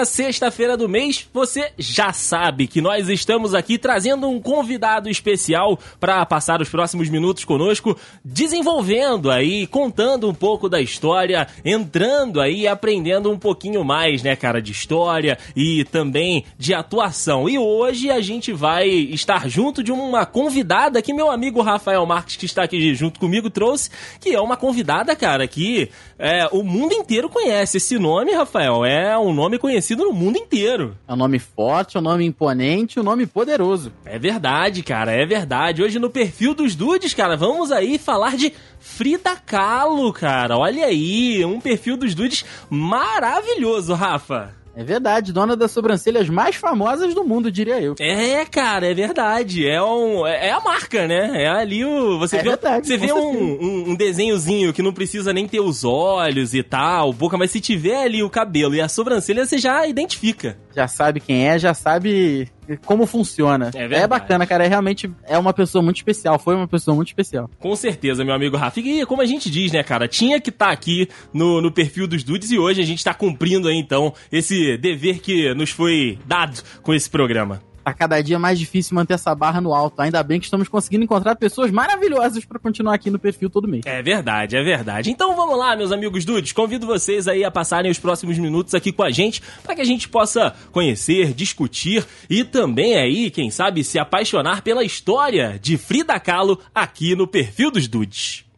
última sexta-feira do mês, você já sabe que nós estamos aqui trazendo um convidado especial para passar os próximos minutos conosco, desenvolvendo aí, contando um pouco da história, entrando aí, aprendendo um pouquinho mais, né, cara, de história e também de atuação. E hoje a gente vai estar junto de uma convidada que meu amigo Rafael Marques, que está aqui junto comigo, trouxe, que é uma convidada, cara, que é, o mundo inteiro conhece. Esse nome, Rafael, é um nome conhecido no mundo inteiro. É um nome forte, é um nome imponente, um nome poderoso. É verdade, cara, é verdade. Hoje no perfil dos Dudes, cara, vamos aí falar de Frida Kahlo, cara. Olha aí, um perfil dos Dudes maravilhoso, Rafa. É verdade, dona das sobrancelhas mais famosas do mundo, diria eu. É, cara, é verdade. É, um, é, é a marca, né? É ali o. Você é vê, verdade, você vê um, um, um, desenhozinho que não precisa nem ter os olhos e tal, boca, mas se tiver ali o cabelo e a sobrancelha, você já identifica. Já sabe quem é, já sabe como funciona. É, é, bacana, cara. É realmente é uma pessoa muito especial. Foi uma pessoa muito especial. Com certeza, meu amigo Rafa. E como a gente diz, né, cara? Tinha que estar tá aqui no, no perfil dos Dudes e hoje a gente está cumprindo aí, então, esse dever que nos foi dado com esse programa tá cada dia mais difícil manter essa barra no alto. Ainda bem que estamos conseguindo encontrar pessoas maravilhosas para continuar aqui no perfil todo mês. É verdade, é verdade. Então vamos lá, meus amigos dudes. Convido vocês aí a passarem os próximos minutos aqui com a gente para que a gente possa conhecer, discutir e também aí, quem sabe, se apaixonar pela história de Frida Kahlo aqui no perfil dos dudes.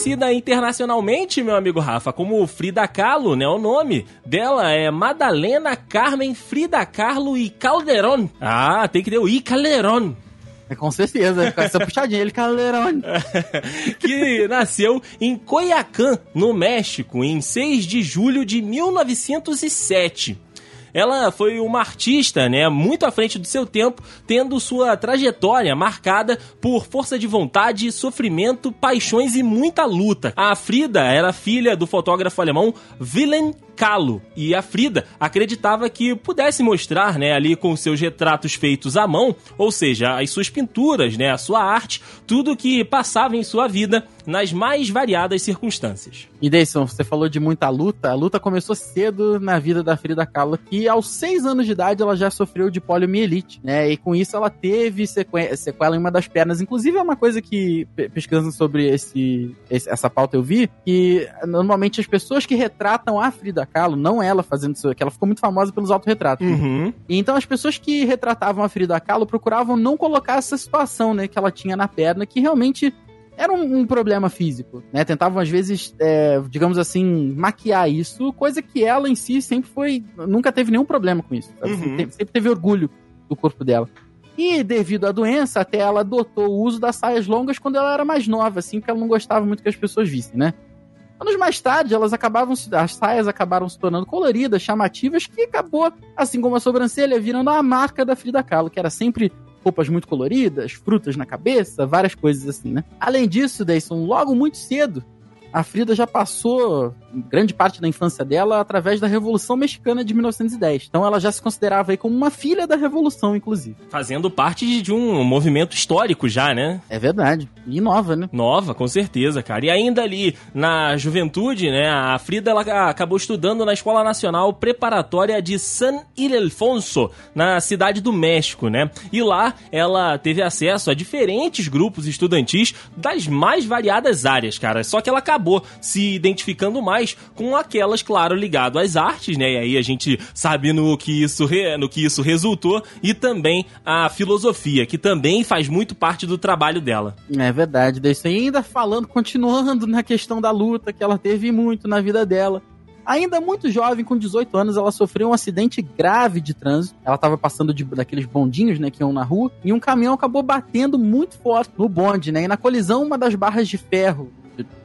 Conhecida internacionalmente, meu amigo Rafa, como Frida Kahlo, né? O nome dela é Madalena Carmen Frida Kahlo e Calderon. Ah, tem que ter o I Calderon. É, com certeza, com essa puxadinha, ele Calderon. que nasceu em Coyacán, no México, em 6 de julho de 1907 ela foi uma artista, né, muito à frente do seu tempo, tendo sua trajetória marcada por força de vontade, sofrimento, paixões e muita luta. A Frida era filha do fotógrafo alemão Wilhelm Kahlo e a Frida acreditava que pudesse mostrar, né, ali com seus retratos feitos à mão, ou seja, as suas pinturas, né, a sua arte, tudo que passava em sua vida nas mais variadas circunstâncias. E Deison, você falou de muita luta. A luta começou cedo na vida da Frida Kahlo, que aos seis anos de idade ela já sofreu de poliomielite, né? E com isso ela teve sequela em uma das pernas. Inclusive é uma coisa que pesquisando sobre esse, essa pauta eu vi que normalmente as pessoas que retratam a Frida Kahlo, não ela fazendo isso, que ela ficou muito famosa pelos autorretratos. Uhum. Né? E então as pessoas que retratavam a Frida Kahlo procuravam não colocar essa situação, né, que ela tinha na perna, que realmente era um, um, problema físico, né? Tentavam, às vezes, é, digamos assim, maquiar isso, coisa que ela em si sempre foi. Nunca teve nenhum problema com isso. Uhum. Sempre, sempre, teve orgulho do corpo dela. E devido à doença, até ela adotou o uso das saias longas quando ela era mais nova, assim, porque ela não gostava muito que as pessoas vissem, né? Anos mais tarde, elas acabavam as saias acabaram se tornando coloridas, chamativas, que acabou, assim como a sobrancelha, virando a marca da Frida Kahlo, que era sempre roupas muito coloridas, frutas na cabeça, várias coisas assim, né? Além disso, Dayson, logo muito cedo, a Frida já passou grande parte da infância dela através da Revolução Mexicana de 1910. Então ela já se considerava aí como uma filha da Revolução, inclusive. Fazendo parte de um movimento histórico já, né? É verdade. E nova, né? Nova, com certeza, cara. E ainda ali na juventude, né, a Frida ela acabou estudando na Escola Nacional Preparatória de San Ildefonso, na cidade do México, né? E lá ela teve acesso a diferentes grupos estudantis das mais variadas áreas, cara. Só que ela acabou se identificando mais com aquelas, claro, ligado às artes, né? E aí a gente sabe no que isso, re... no que isso resultou e também a filosofia, que também faz muito parte do trabalho dela. É verdade, isso ainda falando, continuando na questão da luta que ela teve muito na vida dela. Ainda muito jovem, com 18 anos, ela sofreu um acidente grave de trânsito. Ela estava passando de, daqueles bondinhos, né, que iam na rua, e um caminhão acabou batendo muito forte no bonde, né? E na colisão, uma das barras de ferro,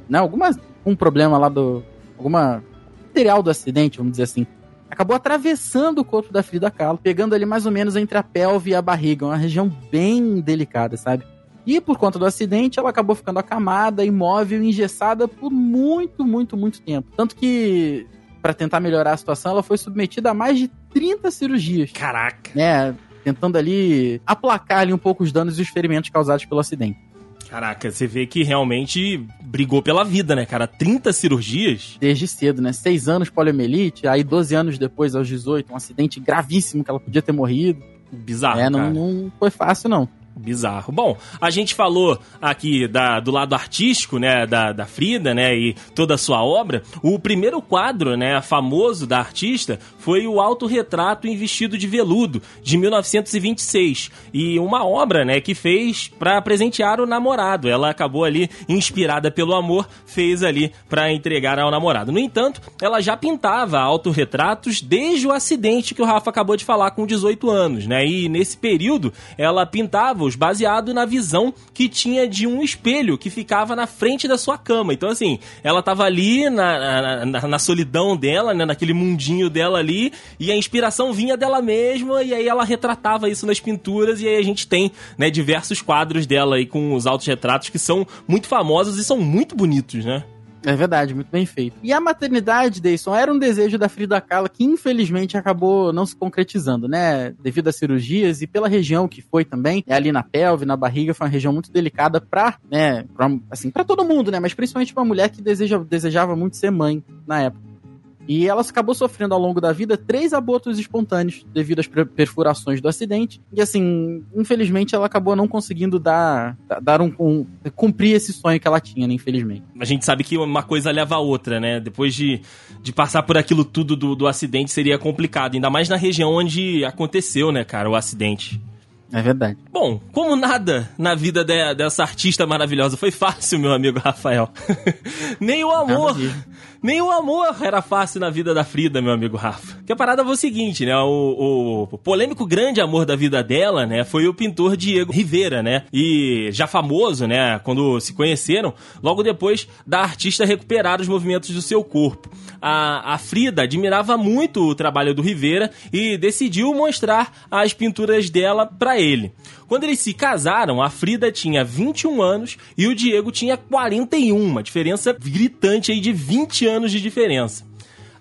né, alguma um problema lá do, alguma material do acidente, vamos dizer assim, acabou atravessando o corpo da Frida Kahlo, pegando ali mais ou menos entre a pelve e a barriga, uma região bem delicada, sabe? E por conta do acidente, ela acabou ficando acamada, imóvel, engessada por muito, muito, muito tempo. Tanto que para tentar melhorar a situação, ela foi submetida a mais de 30 cirurgias. Caraca. Né? Tentando ali aplacar ali um pouco os danos e os ferimentos causados pelo acidente. Caraca, você vê que realmente brigou pela vida, né, cara? 30 cirurgias? Desde cedo, né? Seis anos poliomielite, aí 12 anos depois, aos 18, um acidente gravíssimo que ela podia ter morrido. Bizarro, é, não, não foi fácil, não. Bizarro. Bom, a gente falou aqui da, do lado artístico, né, da, da Frida, né, e toda a sua obra. O primeiro quadro, né, famoso da artista foi o Autorretrato em Vestido de Veludo, de 1926. E uma obra, né, que fez para presentear o namorado. Ela acabou ali, inspirada pelo amor, fez ali para entregar ao namorado. No entanto, ela já pintava autorretratos desde o acidente que o Rafa acabou de falar com 18 anos, né, e nesse período ela pintava baseado na visão que tinha de um espelho que ficava na frente da sua cama. Então, assim, ela tava ali na, na, na solidão dela, né, naquele mundinho dela ali, e a inspiração vinha dela mesma, e aí ela retratava isso nas pinturas, e aí a gente tem né, diversos quadros dela aí com os autorretratos que são muito famosos e são muito bonitos, né? É verdade, muito bem feito. E a maternidade, Deison, era um desejo da Frida Kahlo que infelizmente acabou não se concretizando, né? Devido às cirurgias e pela região que foi também, é ali na pelve, na barriga, foi uma região muito delicada pra, né, pra, assim, para todo mundo, né? Mas principalmente pra mulher que deseja, desejava muito ser mãe na época. E ela acabou sofrendo ao longo da vida três abortos espontâneos devido às perfurações do acidente. E assim, infelizmente ela acabou não conseguindo dar, dar um, um cumprir esse sonho que ela tinha, né, infelizmente. A gente sabe que uma coisa leva a outra, né? Depois de, de passar por aquilo tudo do, do acidente seria complicado, ainda mais na região onde aconteceu, né, cara, o acidente. É verdade. Bom, como nada na vida de, dessa artista maravilhosa foi fácil, meu amigo Rafael. Nem o amor. Nem o amor era fácil na vida da Frida, meu amigo Rafa. Que a parada foi o seguinte, né? O, o, polêmico grande amor da vida dela, né? Foi o pintor Diego Rivera, né? E já famoso, né? Quando se conheceram, logo depois da artista recuperar os movimentos do seu corpo. A, a Frida admirava muito o trabalho do Rivera e decidiu mostrar as pinturas dela para ele. Quando eles se casaram, a Frida tinha 21 anos e o Diego tinha 41, uma diferença gritante aí de 20 anos de diferença.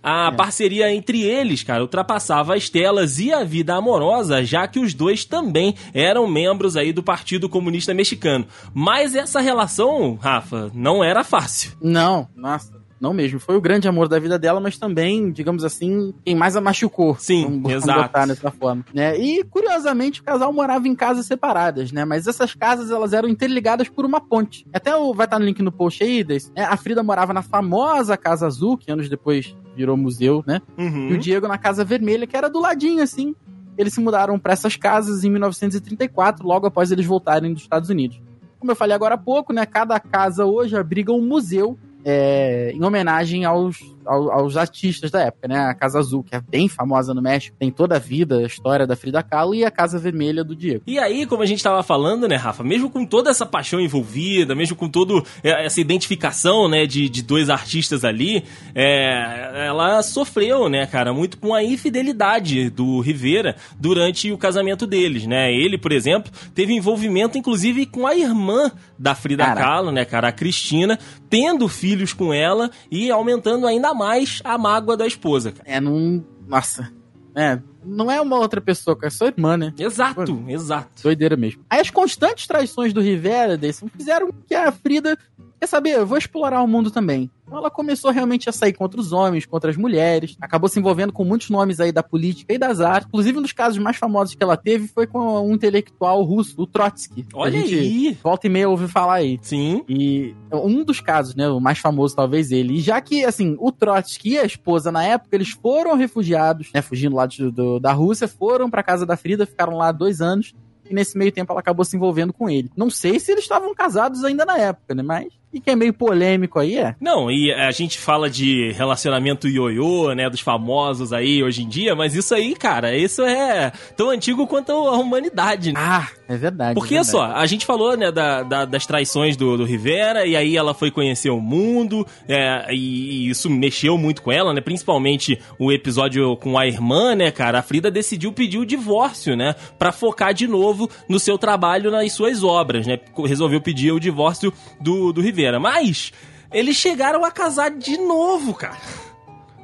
A é. parceria entre eles, cara, ultrapassava as telas e a vida amorosa, já que os dois também eram membros aí do Partido Comunista Mexicano. Mas essa relação, Rafa, não era fácil. Não, nossa. Não mesmo. Foi o grande amor da vida dela, mas também, digamos assim, quem mais a machucou. Sim, vamos, exato. botar dessa forma. Né? E, curiosamente, o casal morava em casas separadas, né? Mas essas casas, elas eram interligadas por uma ponte. Até o, vai estar no link no post aí, desse, né? A Frida morava na famosa Casa Azul, que anos depois virou museu, né? Uhum. E o Diego na Casa Vermelha, que era do ladinho, assim. Eles se mudaram para essas casas em 1934, logo após eles voltarem dos Estados Unidos. Como eu falei agora há pouco, né? Cada casa hoje abriga um museu é, em homenagem aos, aos, aos, artistas da época, né? A Casa Azul, que é bem famosa no México, tem toda a vida, a história da Frida Kahlo, e a Casa Vermelha do Diego. E aí, como a gente estava falando, né, Rafa, mesmo com toda essa paixão envolvida, mesmo com toda é, essa identificação, né, de, de dois artistas ali, é, ela sofreu, né, cara, muito com a infidelidade do Rivera durante o casamento deles, né? Ele, por exemplo, teve envolvimento, inclusive, com a irmã da Frida. Kahlo, né, cara, a Cristina, tendo filhos com ela e aumentando ainda mais a mágoa da esposa. Cara. É, não. Nossa. É, não é uma outra pessoa, é sua irmã, né? Exato, Pô, exato. Doideira mesmo. Aí as constantes traições do Rivera desse fizeram que a Frida quer saber, eu vou explorar o mundo também. Então ela começou realmente a sair contra os homens, contra as mulheres, acabou se envolvendo com muitos nomes aí da política e das artes. Inclusive, um dos casos mais famosos que ela teve foi com um intelectual russo, o Trotsky. Olha aí! Volta e meia ouviu falar aí. Sim. E um dos casos, né, o mais famoso talvez ele. E já que, assim, o Trotsky e a esposa na época, eles foram refugiados, né, fugindo lá de, do, da Rússia, foram pra casa da Frida, ficaram lá dois anos. E nesse meio tempo ela acabou se envolvendo com ele. Não sei se eles estavam casados ainda na época, né? Mas e que é meio polêmico aí, é. Não, e a gente fala de relacionamento ioiô, né, dos famosos aí hoje em dia, mas isso aí, cara, isso é tão antigo quanto a humanidade. Né? Ah, é verdade. Porque é verdade. só, a gente falou, né, da, da, das traições do, do Rivera, e aí ela foi conhecer o mundo, é, e, e, isso mexeu muito com ela, né, principalmente o episódio com a irmã, né, cara, a Frida decidiu pedir o divórcio, né, pra focar de novo no seu trabalho, nas suas obras, né, resolveu pedir o divórcio do, do Rivera. Mas eles chegaram a casar de novo, cara.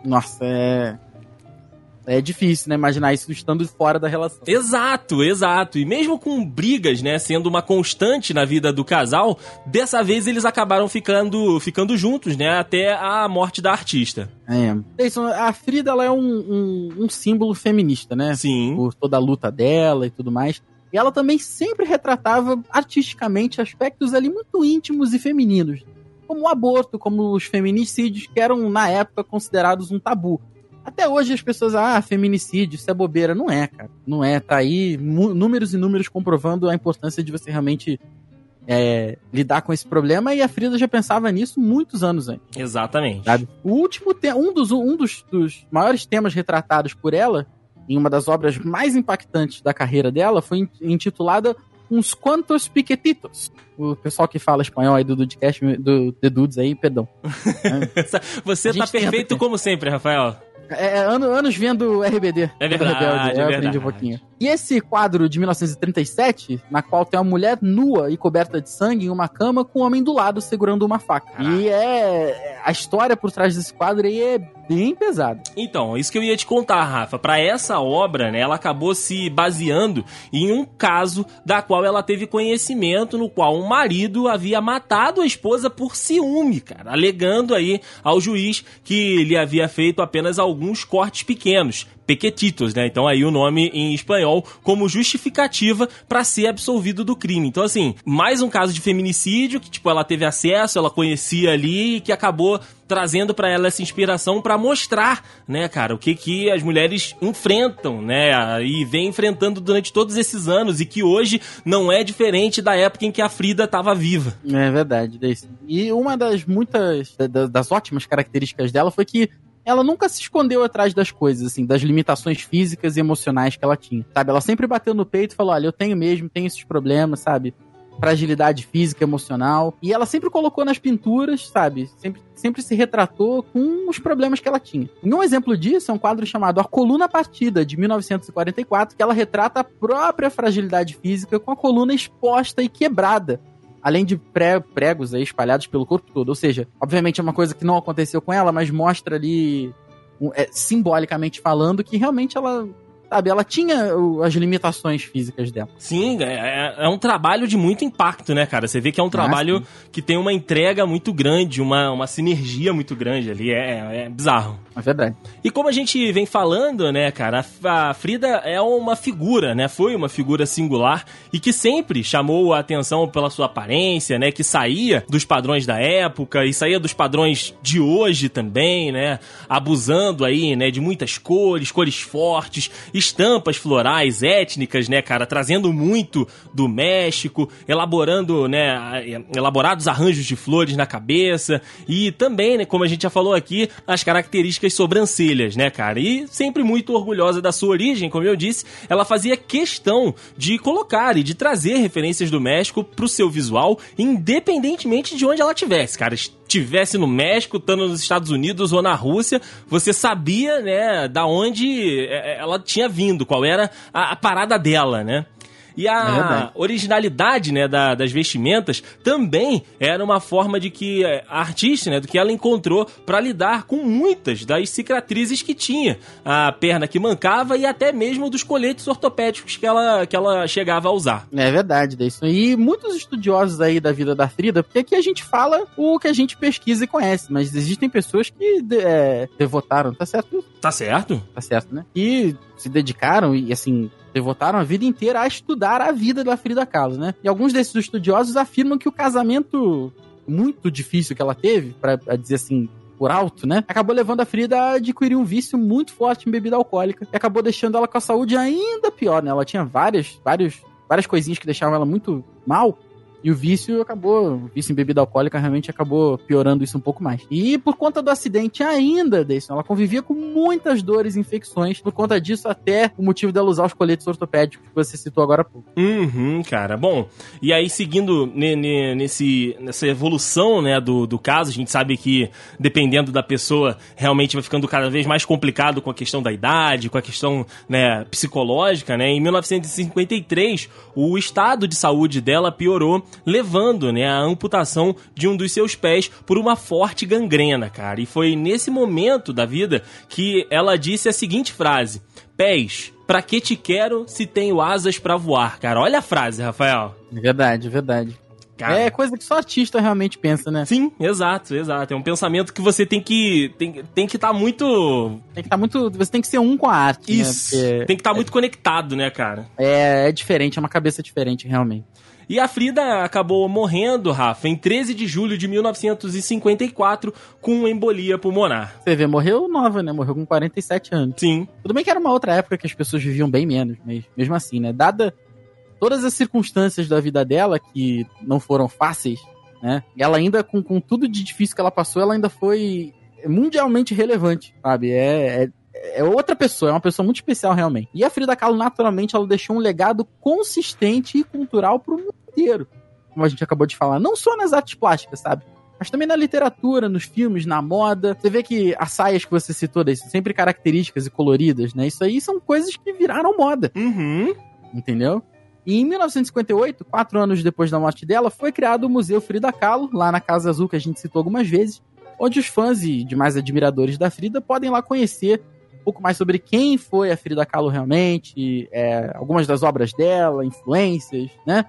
Nossa, é. É difícil, né? Imaginar isso estando fora da relação. Exato, exato. E mesmo com brigas, né, sendo uma constante na vida do casal, dessa vez eles acabaram ficando, ficando juntos, né, até a morte da artista. É. Isso, a Frida, ela é um, um, um símbolo feminista, né? Sim. Por toda a luta dela e tudo mais. E ela também sempre retratava artisticamente aspectos ali muito íntimos e femininos, como o aborto, como os feminicídios, que eram na época considerados um tabu. Até hoje as pessoas, ah, feminicídio, isso é bobeira. Não é, cara. Não é. Tá aí números e números comprovando a importância de você realmente é, lidar com esse problema. E a Frida já pensava nisso muitos anos antes. Exatamente. Sabe? O último um dos, um dos, dos maiores temas retratados por ela, em uma das obras mais impactantes da carreira dela, foi intitulada Uns Quantos Piquetitos. O pessoal que fala espanhol aí do Dudcast, do The Dudes aí, perdão. Você tá perfeito como sempre, Rafael. É, é anos vendo RBD. É verdade, Rebelde, é, eu aprendi um pouquinho. E esse quadro de 1937, na qual tem uma mulher nua e coberta de sangue em uma cama com um homem do lado segurando uma faca. Caraca. E é. A história por trás desse quadro aí é bem pesada. Então, isso que eu ia te contar, Rafa. Para essa obra, né, ela acabou se baseando em um caso da qual ela teve conhecimento, no qual um marido havia matado a esposa por ciúme, cara, alegando aí ao juiz que lhe havia feito apenas alguns cortes pequenos, pequetitos, né? Então aí o nome em espanhol como justificativa para ser absolvido do crime. Então assim, mais um caso de feminicídio que tipo ela teve acesso, ela conhecia ali e que acabou trazendo para ela essa inspiração para mostrar, né, cara, o que que as mulheres enfrentam, né, e vem enfrentando durante todos esses anos e que hoje não é diferente da época em que a Frida estava viva. É verdade, E uma das muitas das ótimas características dela foi que ela nunca se escondeu atrás das coisas, assim, das limitações físicas e emocionais que ela tinha, sabe? Ela sempre bateu no peito e falou: olha, eu tenho mesmo, tenho esses problemas, sabe? Fragilidade física, emocional. E ela sempre colocou nas pinturas, sabe? Sempre, sempre se retratou com os problemas que ela tinha. E um exemplo disso é um quadro chamado A Coluna Partida, de 1944, que ela retrata a própria fragilidade física com a coluna exposta e quebrada além de pregos aí espalhados pelo corpo todo. Ou seja, obviamente é uma coisa que não aconteceu com ela, mas mostra ali, é, simbolicamente falando, que realmente ela sabe, ela tinha as limitações físicas dela. Sim, é, é, é, um trabalho de muito impacto, né, cara? Você vê que é um trabalho ah, que tem uma entrega muito grande, uma, uma sinergia muito grande ali. É, é bizarro. É verdade. E como a gente vem falando, né, cara, a Frida é uma figura, né? Foi uma figura singular e que sempre chamou a atenção pela sua aparência, né? Que saía dos padrões da época e saía dos padrões de hoje também, né? Abusando aí, né, de muitas cores, cores fortes estampas florais étnicas, né, cara, trazendo muito do México, elaborando, né, elaborados arranjos de flores na cabeça e também, né, como a gente já falou aqui, as características sobrancelhas, né, cara? E sempre muito orgulhosa da sua origem, como eu disse, ela fazia questão de colocar e de trazer referências do México pro seu visual, independentemente de onde ela tivesse, cara tivesse no México, estando nos Estados Unidos ou na Rússia, você sabia, né, da onde é, é, ela tinha vindo, qual era a, a parada dela, né? E a é originalidade, né, da, das vestimentas também era uma forma de que é, a artista, né, do que ela encontrou para lidar com muitas das cicatrizes que tinha, a perna que mancava e até mesmo dos coletes ortopédicos que ela, que ela chegava a usar. É verdade, isso. E muitos estudiosos aí da vida da Frida, porque aqui a gente fala o que a gente pesquisa e conhece, mas existem pessoas que é, devotaram, tá certo? Tá certo? Tá certo, né? E se dedicaram e, assim, devotaram a vida inteira a estudar a vida da Frida Kahlo, né? E alguns desses estudiosos afirmam que o casamento muito difícil que ela teve, para dizer assim, por alto, né? Acabou levando a Frida a adquirir um vício muito forte em bebida alcoólica e acabou deixando ela com a saúde ainda pior, né? Ela tinha várias, várias, várias coisinhas que deixavam ela muito mal e o vício acabou, o vício em bebida alcoólica realmente acabou piorando isso um pouco mais. E por conta do acidente ainda, Deison, ela convivia com muitas dores e infecções. Por conta disso, até o motivo dela usar os coletes ortopédicos que você citou agora há pouco. Uhum, cara. Bom, e aí seguindo nesse, nessa evolução, né, do, do caso, a gente sabe que dependendo da pessoa, realmente vai ficando cada vez mais complicado com a questão da idade, com a questão, né, psicológica, né? Em 1953, o estado de saúde dela piorou levando, né, a amputação de um dos seus pés por uma forte gangrena, cara. E foi nesse momento da vida que ela disse a seguinte frase: Pés, pra que te quero se tenho asas para voar, cara? Olha a frase, Rafael. Verdade, verdade. Cara. É coisa que só artista realmente pensa, né? Sim, exato, exato. É um pensamento que você tem que tem, tem que estar tá muito tem que estar tá muito, você tem que ser um com a arte, né? Isso. Né? Porque tem que estar tá muito conectado, né, cara? É, é diferente, é uma cabeça diferente, realmente. E a Frida acabou morrendo, Rafa, em 13 de julho de 1954 com embolia pulmonar. Você vê, morreu nova, né? Morreu com 47 anos. Sim. Tudo bem que era uma outra época que as pessoas viviam bem menos, mas mesmo assim, né? Dada todas as circunstâncias da vida dela, que não foram fáceis, né? Ela ainda, com, com tudo de difícil que ela passou, ela ainda foi mundialmente relevante, sabe? É, é, é, outra pessoa, é uma pessoa muito especial realmente. E a Frida Kahlo, naturalmente, ela deixou um legado consistente e cultural pro mundo Como a gente acabou de falar, não só nas artes plásticas, sabe? Mas também na literatura, nos filmes, na moda. Você vê que as saias que você citou, são sempre características e coloridas, né? Isso aí são coisas que viraram moda. Uhum. Entendeu? E em 1958, quatro anos depois da morte dela, foi criado o Museu Frida Kahlo, lá na Casa Azul, que a gente citou algumas vezes, onde os fãs e demais admiradores da Frida podem lá conhecer um pouco mais sobre quem foi a Frida Kahlo realmente, é, algumas das obras dela, influências, né?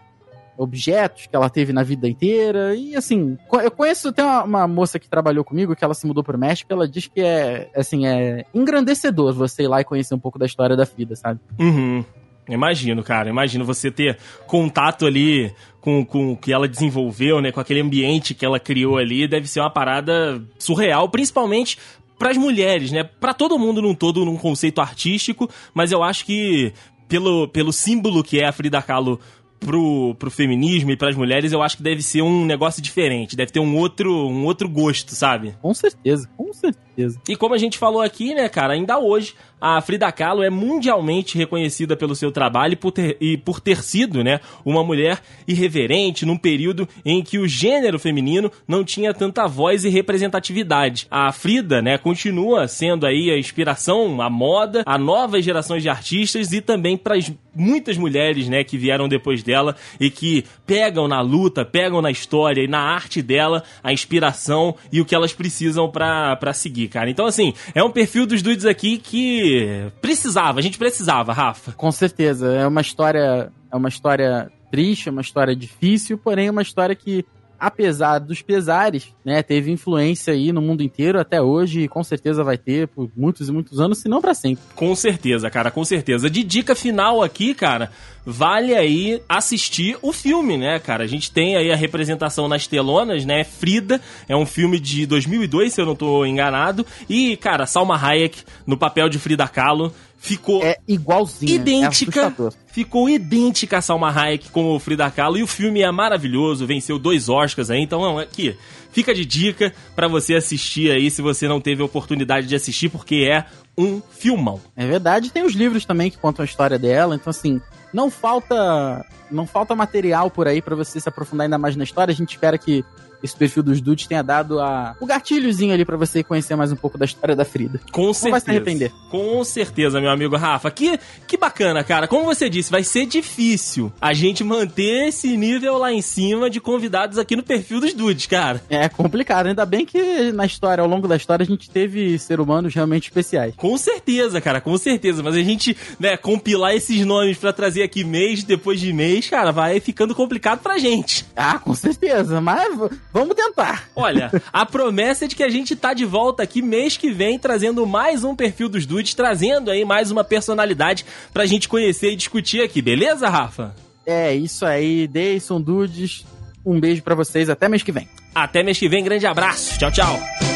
Objetos que ela teve na vida inteira. E assim, eu conheço, tem uma, uma moça que trabalhou comigo, que ela se mudou pro México, ela diz que é, assim, é engrandecedor você ir lá e conhecer um pouco da história da Frida, sabe? Uhum. Imagino, cara. Imagino você ter contato ali com, com o que ela desenvolveu, né? Com aquele ambiente que ela criou ali. Deve ser uma parada surreal, principalmente para as mulheres, né? Para todo mundo num todo, num conceito artístico, mas eu acho que pelo, pelo símbolo que é a Frida Kahlo pro, pro feminismo e pras mulheres, eu acho que deve ser um negócio diferente. Deve ter um outro, um outro gosto, sabe? Com certeza, com certeza. E como a gente falou aqui, né, cara, ainda hoje a Frida Kahlo é mundialmente reconhecida pelo seu trabalho e por ter, e por ter sido, né, uma mulher irreverente num período em que o gênero feminino não tinha tanta voz e representatividade. A Frida, né, continua sendo aí a inspiração, a moda, a novas gerações de artistas e também para muitas mulheres, né, que vieram depois dela e que pegam na luta, pegam na história e na arte dela a inspiração e o que elas precisam para seguir, cara. Então, assim, é um perfil dos dudes aqui que precisava, a gente precisava, Rafa. Com certeza, é uma história, é uma história triste, é uma história difícil, porém é uma história que apesar dos pesares, né, teve influência aí no mundo inteiro até hoje e com certeza vai ter por muitos e muitos anos, se não para sempre. Com certeza, cara, com certeza. De dica final aqui, cara, vale aí assistir o filme, né, cara? A gente tem aí a representação nas telonas, né? Frida, é um filme de 2002, se eu não tô enganado, e, cara, Salma Hayek no papel de Frida Kahlo ficou é igualzinha, é idêntica, é ficou idêntica a Salma Hayek com o Frida Kahlo. E o filme é maravilhoso, venceu dois Oscars aí, então aqui fica de dica para você assistir aí se você não teve a oportunidade de assistir porque é um filmão. É verdade, tem os livros também que contam a história dela, então assim, não falta não falta material por aí para você se aprofundar ainda mais na história. A gente espera que esse perfil dos dudes tenha dado a, o gatilhozinho ali para você conhecer mais um pouco da história da Frida. Com Não certeza. Não vai se arrepender. Com certeza, meu amigo Rafa. Que, que bacana, cara. Como você disse, vai ser difícil a gente manter esse nível lá em cima de convidados aqui no perfil dos dudes, cara. É complicado. Ainda bem que na história, ao longo da história, a gente teve ser humanos realmente especiais. Com certeza, cara, com certeza. Mas a gente, né, compilar esses nomes para trazer aqui mês depois de mês, cara, vai ficando complicado pra gente. Ah, com certeza. Mas Vamos tentar. Olha, a promessa é de que a gente tá de volta aqui mês que vem, trazendo mais um perfil dos dudes, trazendo aí mais uma personalidade pra gente conhecer e discutir aqui, beleza, Rafa? É, isso aí. Deison Dudes, um beijo para vocês. Até mês que vem. Até mês que vem. Grande abraço. Tchau, tchau.